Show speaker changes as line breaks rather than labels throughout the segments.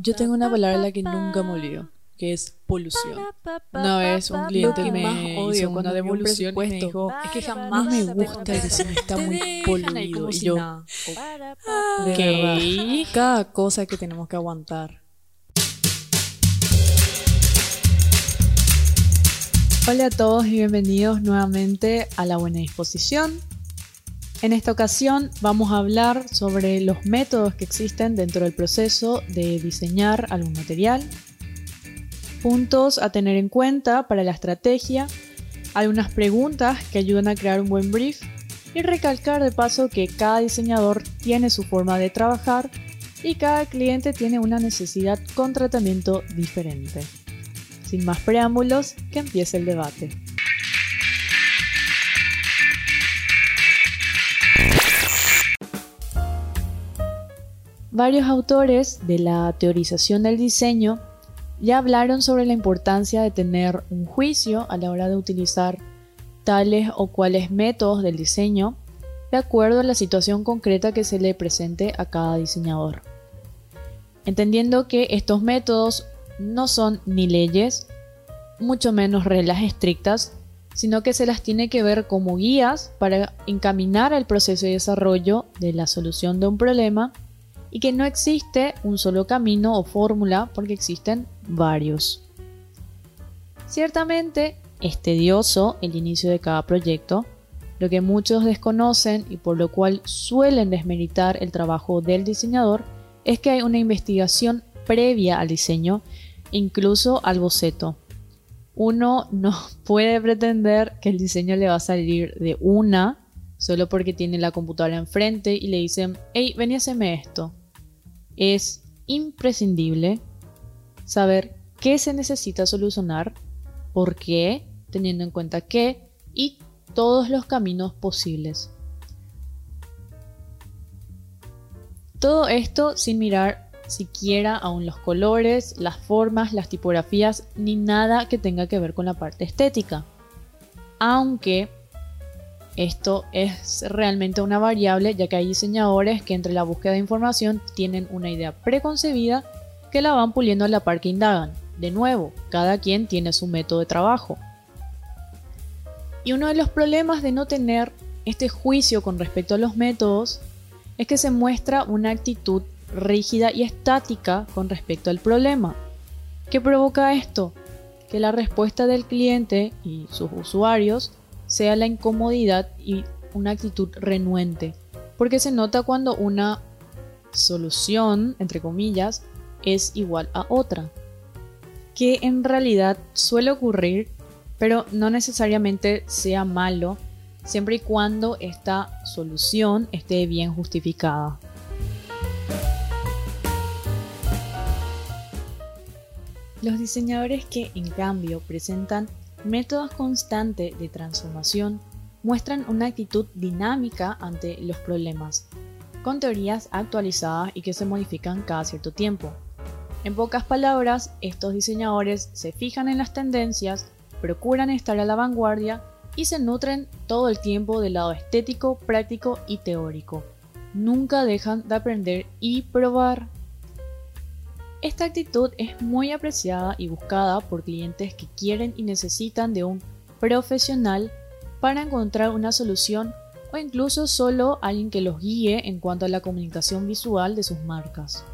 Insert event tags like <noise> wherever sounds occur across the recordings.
Yo tengo una palabra la que nunca me olvido, que es polución. Una vez un cliente me hizo una devolución y me dijo,
es que
no
jamás
me gusta que se me está muy poluido. Y yo,
De
ok.
verdad, cada cosa que tenemos que aguantar. Hola a todos y bienvenidos nuevamente a La Buena Disposición. En esta ocasión vamos a hablar sobre los métodos que existen dentro del proceso de diseñar algún material, puntos a tener en cuenta para la estrategia, algunas preguntas que ayudan a crear un buen brief y recalcar de paso que cada diseñador tiene su forma de trabajar y cada cliente tiene una necesidad con tratamiento diferente. Sin más preámbulos, que empiece el debate. Varios autores de la teorización del diseño ya hablaron sobre la importancia de tener un juicio a la hora de utilizar tales o cuales métodos del diseño de acuerdo a la situación concreta que se le presente a cada diseñador. Entendiendo que estos métodos no son ni leyes, mucho menos reglas estrictas, sino que se las tiene que ver como guías para encaminar el proceso de desarrollo de la solución de un problema y que no existe un solo camino o fórmula porque existen varios. Ciertamente es tedioso el inicio de cada proyecto, lo que muchos desconocen y por lo cual suelen desmeritar el trabajo del diseñador es que hay una investigación previa al diseño, incluso al boceto. Uno no <laughs> puede pretender que el diseño le va a salir de una solo porque tiene la computadora enfrente y le dicen, hey, ven y haceme esto. Es imprescindible saber qué se necesita solucionar, por qué, teniendo en cuenta qué y todos los caminos posibles. Todo esto sin mirar siquiera aún los colores, las formas, las tipografías, ni nada que tenga que ver con la parte estética. Aunque esto es realmente una variable, ya que hay diseñadores que entre la búsqueda de información tienen una idea preconcebida que la van puliendo a la par que indagan. De nuevo, cada quien tiene su método de trabajo. Y uno de los problemas de no tener este juicio con respecto a los métodos es que se muestra una actitud rígida y estática con respecto al problema. ¿Qué provoca esto? Que la respuesta del cliente y sus usuarios sea la incomodidad y una actitud renuente, porque se nota cuando una solución, entre comillas, es igual a otra, que en realidad suele ocurrir, pero no necesariamente sea malo, siempre y cuando esta solución esté bien justificada. Los diseñadores que en cambio presentan métodos constantes de transformación muestran una actitud dinámica ante los problemas, con teorías actualizadas y que se modifican cada cierto tiempo. En pocas palabras, estos diseñadores se fijan en las tendencias, procuran estar a la vanguardia y se nutren todo el tiempo del lado estético, práctico y teórico. Nunca dejan de aprender y probar. Esta actitud es muy apreciada y buscada por clientes que quieren y necesitan de un profesional para encontrar una solución o incluso solo alguien que los guíe en cuanto a la comunicación visual de sus marcas.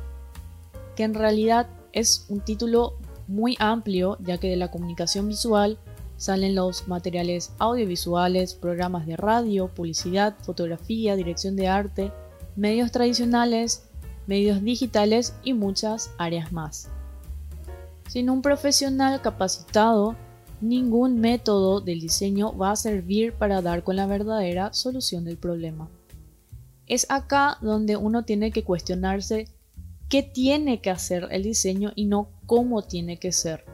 Que en realidad es un título muy amplio ya que de la comunicación visual salen los materiales audiovisuales, programas de radio, publicidad, fotografía, dirección de arte, medios tradicionales, medios digitales y muchas áreas más. Sin un profesional capacitado, ningún método del diseño va a servir para dar con la verdadera solución del problema. Es acá donde uno tiene que cuestionarse qué tiene que hacer el diseño y no cómo tiene que ser.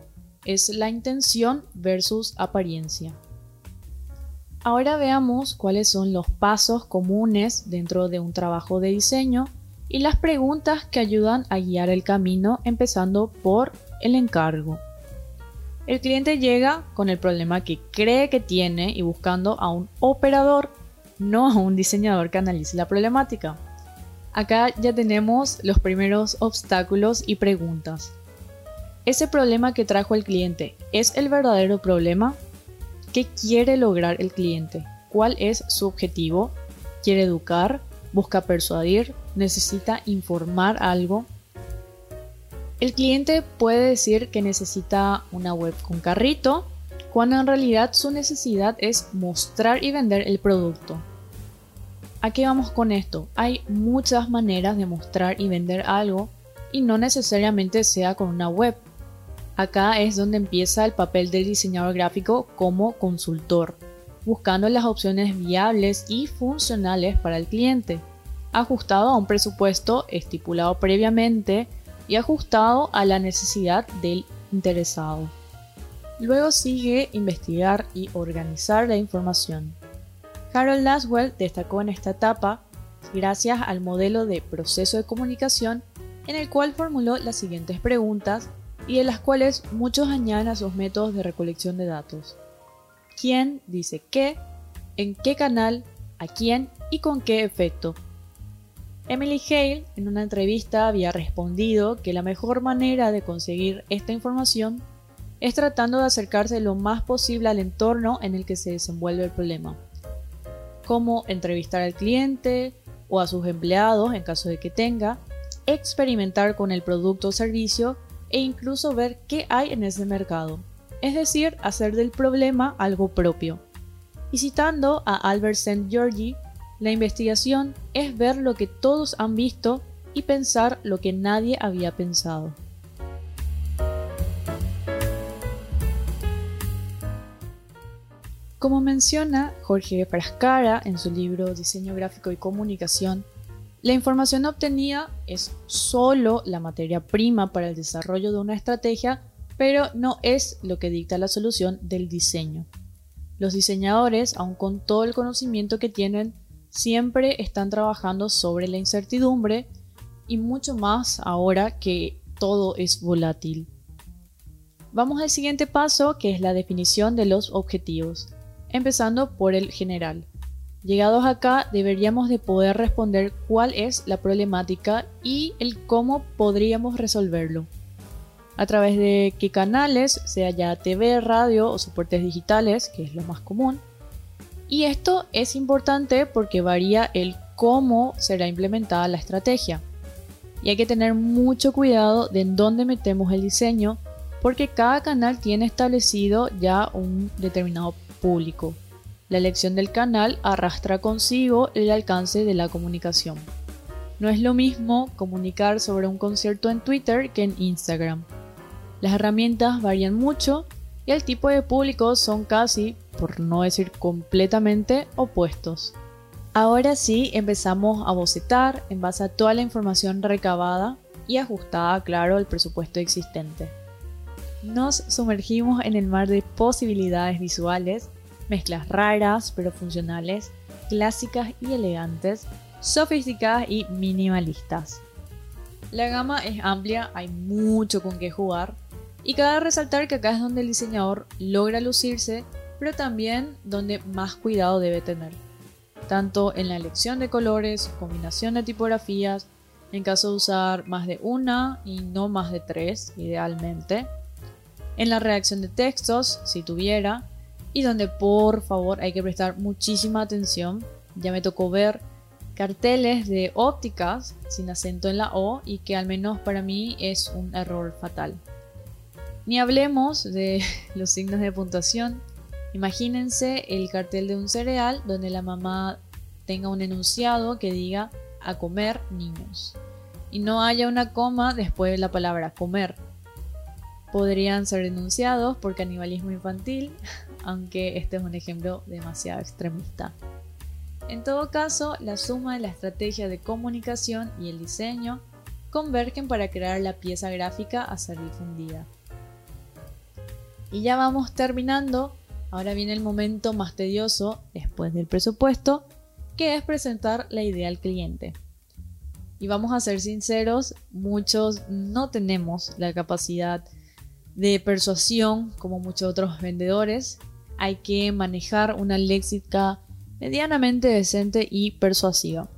Es la intención versus apariencia. Ahora veamos cuáles son los pasos comunes dentro de un trabajo de diseño y las preguntas que ayudan a guiar el camino empezando por el encargo. El cliente llega con el problema que cree que tiene y buscando a un operador, no a un diseñador que analice la problemática. Acá ya tenemos los primeros obstáculos y preguntas. ¿Ese problema que trajo el cliente es el verdadero problema? ¿Qué quiere lograr el cliente? ¿Cuál es su objetivo? ¿Quiere educar? ¿Busca persuadir? ¿Necesita informar algo? El cliente puede decir que necesita una web con carrito, cuando en realidad su necesidad es mostrar y vender el producto. ¿A qué vamos con esto? Hay muchas maneras de mostrar y vender algo y no necesariamente sea con una web. Acá es donde empieza el papel del diseñador gráfico como consultor, buscando las opciones viables y funcionales para el cliente, ajustado a un presupuesto estipulado previamente y ajustado a la necesidad del interesado. Luego sigue investigar y organizar la información. Harold Laswell destacó en esta etapa gracias al modelo de proceso de comunicación en el cual formuló las siguientes preguntas y de las cuales muchos añaden a sus métodos de recolección de datos. ¿Quién dice qué? ¿En qué canal? ¿A quién? ¿Y con qué efecto? Emily Hale en una entrevista había respondido que la mejor manera de conseguir esta información es tratando de acercarse lo más posible al entorno en el que se desenvuelve el problema, como entrevistar al cliente o a sus empleados en caso de que tenga, experimentar con el producto o servicio e incluso ver qué hay en ese mercado, es decir, hacer del problema algo propio. Y citando a Albert St. Georgi, la investigación es ver lo que todos han visto y pensar lo que nadie había pensado. Como menciona Jorge Frascara en su libro Diseño gráfico y comunicación, la información obtenida es solo la materia prima para el desarrollo de una estrategia, pero no es lo que dicta la solución del diseño. Los diseñadores, aun con todo el conocimiento que tienen, siempre están trabajando sobre la incertidumbre y mucho más ahora que todo es volátil. Vamos al siguiente paso que es la definición de los objetivos, empezando por el general. Llegados acá deberíamos de poder responder cuál es la problemática y el cómo podríamos resolverlo. A través de qué canales, sea ya TV, radio o soportes digitales, que es lo más común, y esto es importante porque varía el cómo será implementada la estrategia. Y hay que tener mucho cuidado de en dónde metemos el diseño porque cada canal tiene establecido ya un determinado público. La elección del canal arrastra consigo el alcance de la comunicación. No es lo mismo comunicar sobre un concierto en Twitter que en Instagram. Las herramientas varían mucho y el tipo de público son casi por no decir completamente opuestos. Ahora sí empezamos a bocetar en base a toda la información recabada y ajustada, claro, al presupuesto existente. Nos sumergimos en el mar de posibilidades visuales, mezclas raras pero funcionales, clásicas y elegantes, sofisticadas y minimalistas. La gama es amplia, hay mucho con qué jugar, y cabe resaltar que acá es donde el diseñador logra lucirse pero también donde más cuidado debe tener, tanto en la elección de colores, combinación de tipografías, en caso de usar más de una y no más de tres, idealmente, en la redacción de textos, si tuviera, y donde por favor hay que prestar muchísima atención. Ya me tocó ver carteles de ópticas sin acento en la O y que al menos para mí es un error fatal. Ni hablemos de <laughs> los signos de puntuación Imagínense el cartel de un cereal donde la mamá tenga un enunciado que diga a comer niños y no haya una coma después de la palabra comer. Podrían ser denunciados por canibalismo infantil, <laughs> aunque este es un ejemplo demasiado extremista. En todo caso, la suma de la estrategia de comunicación y el diseño convergen para crear la pieza gráfica a ser difundida. Y ya vamos terminando Ahora viene el momento más tedioso después del presupuesto, que es presentar la idea al cliente. Y vamos a ser sinceros, muchos no tenemos la capacidad de persuasión como muchos otros vendedores. Hay que manejar una léxica medianamente decente y persuasiva.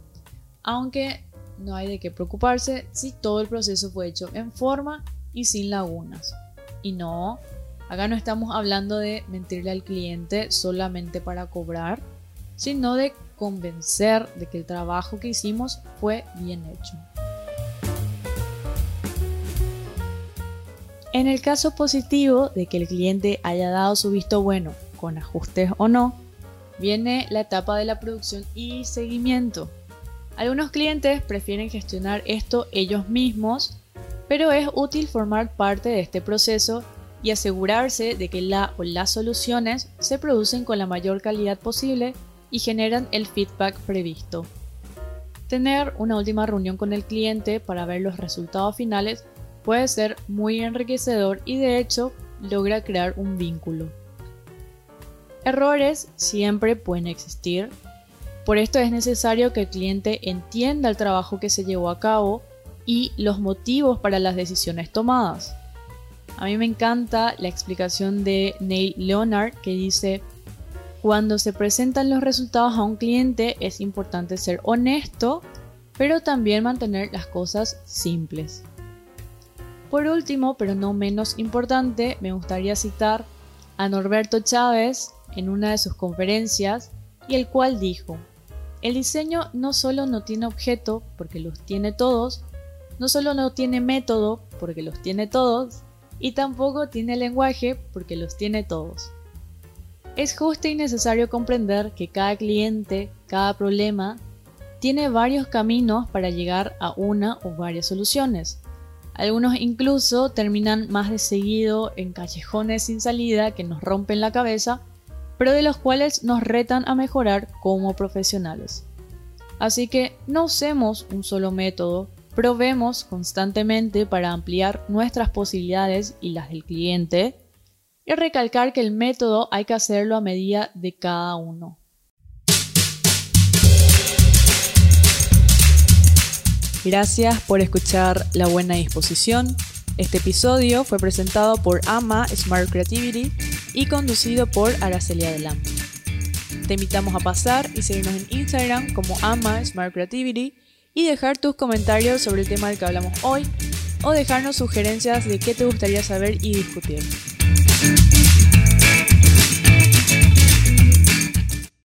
Aunque no hay de qué preocuparse si todo el proceso fue hecho en forma y sin lagunas. Y no, acá no estamos hablando de mentirle al cliente solamente para cobrar, sino de convencer de que el trabajo que hicimos fue bien hecho. En el caso positivo de que el cliente haya dado su visto bueno, con ajustes o no, viene la etapa de la producción y seguimiento. Algunos clientes prefieren gestionar esto ellos mismos, pero es útil formar parte de este proceso y asegurarse de que la o las soluciones se producen con la mayor calidad posible y generan el feedback previsto. Tener una última reunión con el cliente para ver los resultados finales puede ser muy enriquecedor y de hecho logra crear un vínculo. Errores siempre pueden existir, por esto es necesario que el cliente entienda el trabajo que se llevó a cabo y los motivos para las decisiones tomadas. A mí me encanta la explicación de Neil Leonard que dice, cuando se presentan los resultados a un cliente es importante ser honesto, pero también mantener las cosas simples. Por último, pero no menos importante, me gustaría citar a Norberto Chávez en una de sus conferencias, y el cual dijo, el diseño no solo no tiene objeto, porque los tiene todos, no solo no tiene método, porque los tiene todos, y tampoco tiene lenguaje, porque los tiene todos. Es justo y necesario comprender que cada cliente, cada problema, tiene varios caminos para llegar a una o varias soluciones. Algunos incluso terminan más de seguido en callejones sin salida que nos rompen la cabeza, pero de los cuales nos retan a mejorar como profesionales. Así que no usemos un solo método, probemos constantemente para ampliar nuestras posibilidades y las del cliente y recalcar que el método hay que hacerlo a medida de cada uno. Gracias por escuchar La Buena Disposición. Este episodio fue presentado por AMA Smart Creativity y conducido por Araceli Adelante. Te invitamos a pasar y seguirnos en Instagram como AMA Smart Creativity y dejar tus comentarios sobre el tema del que hablamos hoy o dejarnos sugerencias de qué te gustaría saber y discutir.